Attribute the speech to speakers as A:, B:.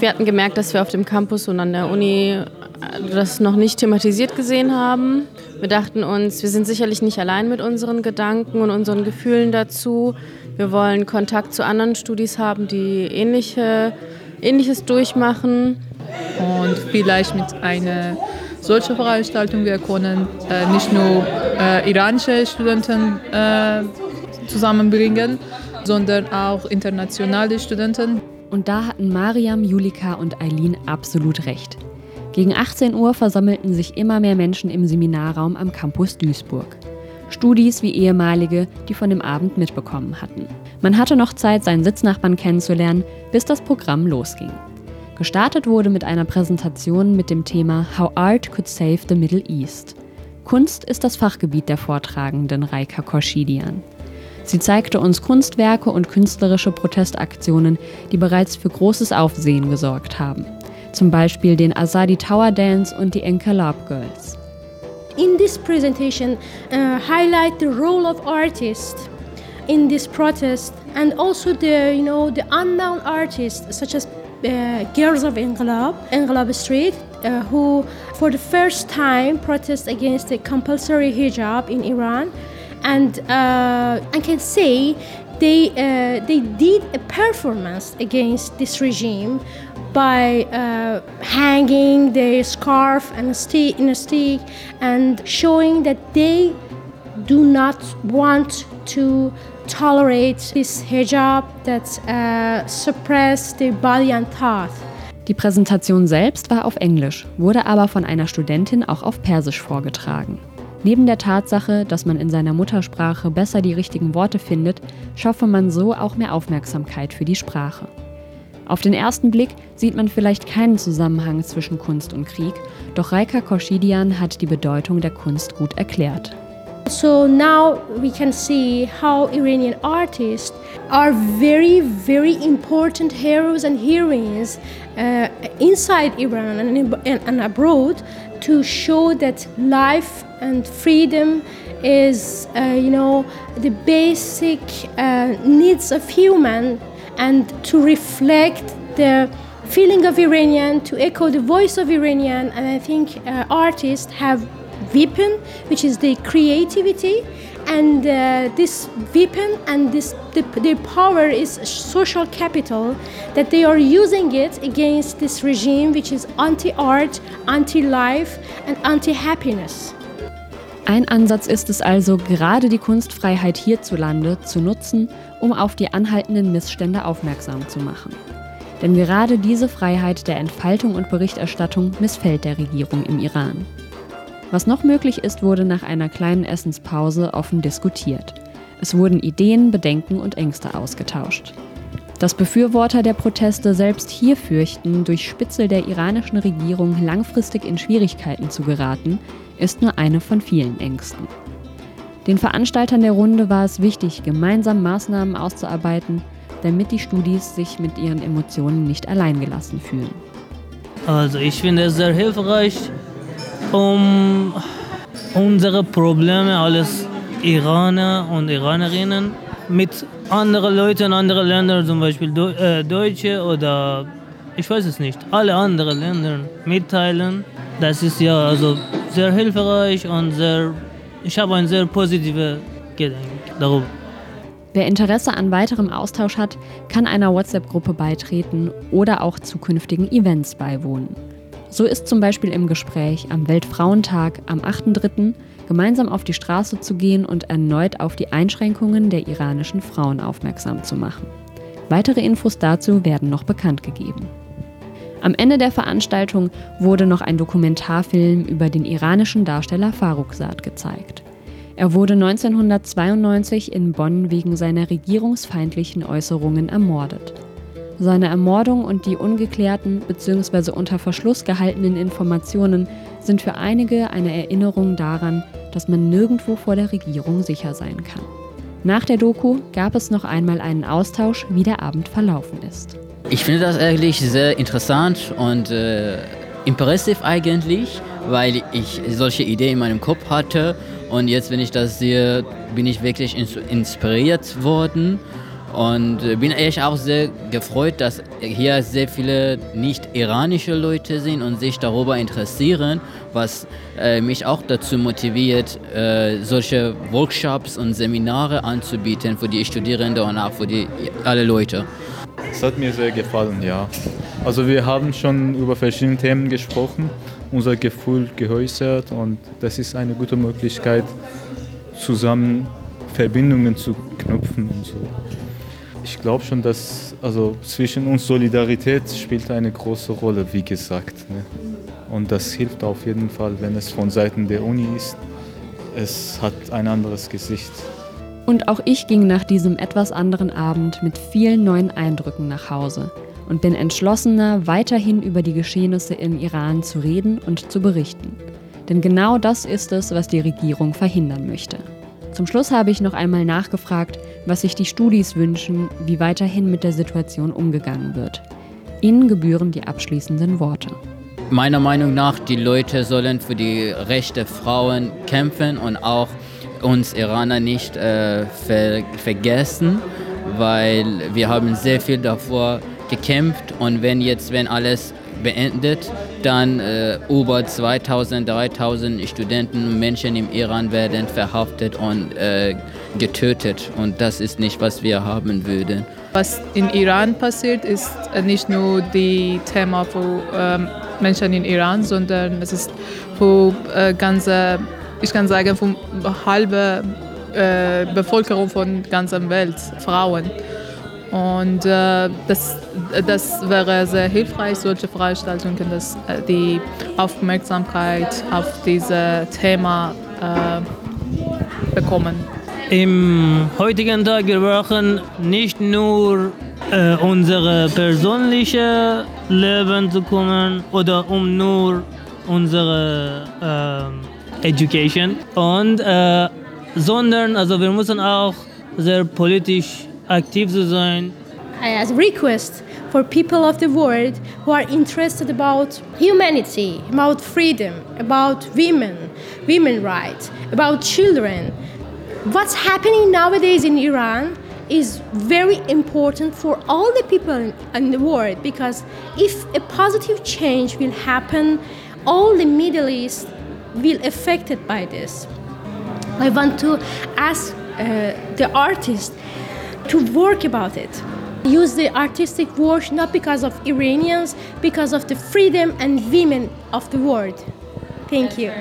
A: Wir hatten gemerkt, dass wir auf dem Campus und an der Uni das noch nicht thematisiert gesehen haben. Wir dachten uns, wir sind sicherlich nicht allein mit unseren Gedanken und unseren Gefühlen dazu. Wir wollen Kontakt zu anderen Studis haben, die ähnliche, Ähnliches durchmachen.
B: Und vielleicht mit einer solchen Veranstaltung wir können äh, nicht nur äh, iranische Studenten äh, zusammenbringen, sondern auch internationale Studenten.
C: Und da hatten Mariam, Julika und Eileen absolut recht. Gegen 18 Uhr versammelten sich immer mehr Menschen im Seminarraum am Campus Duisburg. Studis wie ehemalige, die von dem Abend mitbekommen hatten. Man hatte noch Zeit, seinen Sitznachbarn kennenzulernen, bis das Programm losging. Gestartet wurde mit einer Präsentation mit dem Thema How Art Could Save the Middle East. Kunst ist das Fachgebiet der Vortragenden Reika Korschidian. Sie zeigte uns Kunstwerke und künstlerische Protestaktionen, die bereits für großes Aufsehen gesorgt haben. Zum Beispiel den Azadi Tower Dance und die Enkalab Girls.
D: In this presentation, uh, highlight the role of artists in this protest and also the you know the unknown artists such as uh, Girls of Inqilab, Inqilab Street, uh, who for the first time protest against the compulsory hijab in Iran, and uh, I can say they uh, they did a performance against this regime by uh, hanging their scarf and a stick in a stick and showing that they do not want to tolerate this hijab that uh, suppress their body and thought.
C: Die Präsentation selbst war auf Englisch, wurde aber von einer Studentin auch auf Persisch vorgetragen. Neben der Tatsache, dass man in seiner Muttersprache besser die richtigen Worte findet, schaffe man so auch mehr Aufmerksamkeit für die Sprache. Auf den ersten Blick sieht man vielleicht keinen Zusammenhang zwischen Kunst und Krieg, doch Reika Koschidian hat die Bedeutung der Kunst gut erklärt.
D: So now we can see how Iranian artists are very, very important heroes and heroines uh, inside Iran and, and abroad to show that life and freedom is, uh, you know, the basic uh, needs of human and to reflect the feeling of Iranian, to echo the voice of Iranian. And I think uh, artists have weapon, which is the creativity, and uh, this weapon and this the, their power is social capital that they are using it against this regime, which is anti-art, anti-life, and anti-happiness.
C: Ein Ansatz ist es also, gerade die Kunstfreiheit hierzulande zu nutzen, um auf die anhaltenden Missstände aufmerksam zu machen. Denn gerade diese Freiheit der Entfaltung und Berichterstattung missfällt der Regierung im Iran. Was noch möglich ist, wurde nach einer kleinen Essenspause offen diskutiert. Es wurden Ideen, Bedenken und Ängste ausgetauscht. Dass Befürworter der Proteste selbst hier fürchten, durch Spitzel der iranischen Regierung langfristig in Schwierigkeiten zu geraten, ist nur eine von vielen Ängsten. Den Veranstaltern der Runde war es wichtig, gemeinsam Maßnahmen auszuarbeiten, damit die Studis sich mit ihren Emotionen nicht alleingelassen fühlen.
E: Also ich finde es sehr hilfreich, um unsere Probleme als Iraner und Iranerinnen mit anderen Leuten, anderen Ländern, zum Beispiel äh, Deutsche oder ich weiß es nicht, alle anderen Länder mitteilen. Das ist ja also sehr hilfreich und sehr, ich habe ein sehr positive Gedanke darüber.
C: Wer Interesse an weiterem Austausch hat, kann einer WhatsApp-Gruppe beitreten oder auch zukünftigen Events beiwohnen. So ist zum Beispiel im Gespräch am Weltfrauentag am 8.3. gemeinsam auf die Straße zu gehen und erneut auf die Einschränkungen der iranischen Frauen aufmerksam zu machen. Weitere Infos dazu werden noch bekannt gegeben. Am Ende der Veranstaltung wurde noch ein Dokumentarfilm über den iranischen Darsteller Farrukhzad gezeigt. Er wurde 1992 in Bonn wegen seiner regierungsfeindlichen Äußerungen ermordet. Seine Ermordung und die ungeklärten bzw. unter Verschluss gehaltenen Informationen sind für einige eine Erinnerung daran, dass man nirgendwo vor der Regierung sicher sein kann. Nach der Doku gab es noch einmal einen Austausch, wie der Abend verlaufen ist.
F: Ich finde das eigentlich sehr interessant und äh, impressiv eigentlich, weil ich solche Ideen in meinem Kopf hatte und jetzt, wenn ich das sehe, bin ich wirklich inspiriert worden Und äh, bin echt auch sehr gefreut, dass hier sehr viele nicht-iranische Leute sind und sich darüber interessieren, was äh, mich auch dazu motiviert, äh, solche Workshops und Seminare anzubieten für die Studierenden und auch für die, alle Leute.
G: Es hat mir sehr gefallen, ja. Also wir haben schon über verschiedene Themen gesprochen, unser Gefühl geäußert und das ist eine gute Möglichkeit, zusammen Verbindungen zu knüpfen und so. Ich glaube schon, dass also zwischen uns Solidarität spielt eine große Rolle, wie gesagt. Ne? Und das hilft auf jeden Fall, wenn es von Seiten der Uni ist. Es hat ein anderes Gesicht.
C: Und auch ich ging nach diesem etwas anderen Abend mit vielen neuen Eindrücken nach Hause und bin entschlossener, weiterhin über die Geschehnisse im Iran zu reden und zu berichten. Denn genau das ist es, was die Regierung verhindern möchte. Zum Schluss habe ich noch einmal nachgefragt, was sich die Studis wünschen, wie weiterhin mit der Situation umgegangen wird. Ihnen gebühren die abschließenden Worte.
F: Meiner Meinung nach, die Leute sollen für die Rechte Frauen kämpfen und auch uns Iraner nicht äh, ver vergessen, weil wir haben sehr viel davor gekämpft und wenn jetzt, wenn alles beendet, dann äh, über 2000, 3000 Studenten und Menschen im Iran werden verhaftet und äh, getötet und das ist nicht, was wir haben würden.
B: Was in Iran passiert, ist nicht nur die Thema für ähm, Menschen in Iran, sondern es ist für äh, ganze, ich kann sagen, für halbe äh, Bevölkerung von ganzer Welt, Frauen. Und äh, das, das wäre sehr hilfreich, solche Veranstaltungen, dass äh, die Aufmerksamkeit auf dieses Thema äh, bekommen.
E: Im heutigen Tag wir brauchen nicht nur äh, unsere persönliche Leben zu kümmern oder um nur unsere äh, Education und äh, sondern also wir müssen auch sehr politisch aktiv zu sein.
D: As request for people of the world who are interested about humanity, about freedom, about women, women rights, about children. What's happening nowadays in Iran is very important for all the people in the world because if a positive change will happen, all the Middle East will be affected by this. I want to ask uh, the artist to work about it. Use the artistic work not because of Iranians, because of the freedom and women of the world. Thank you.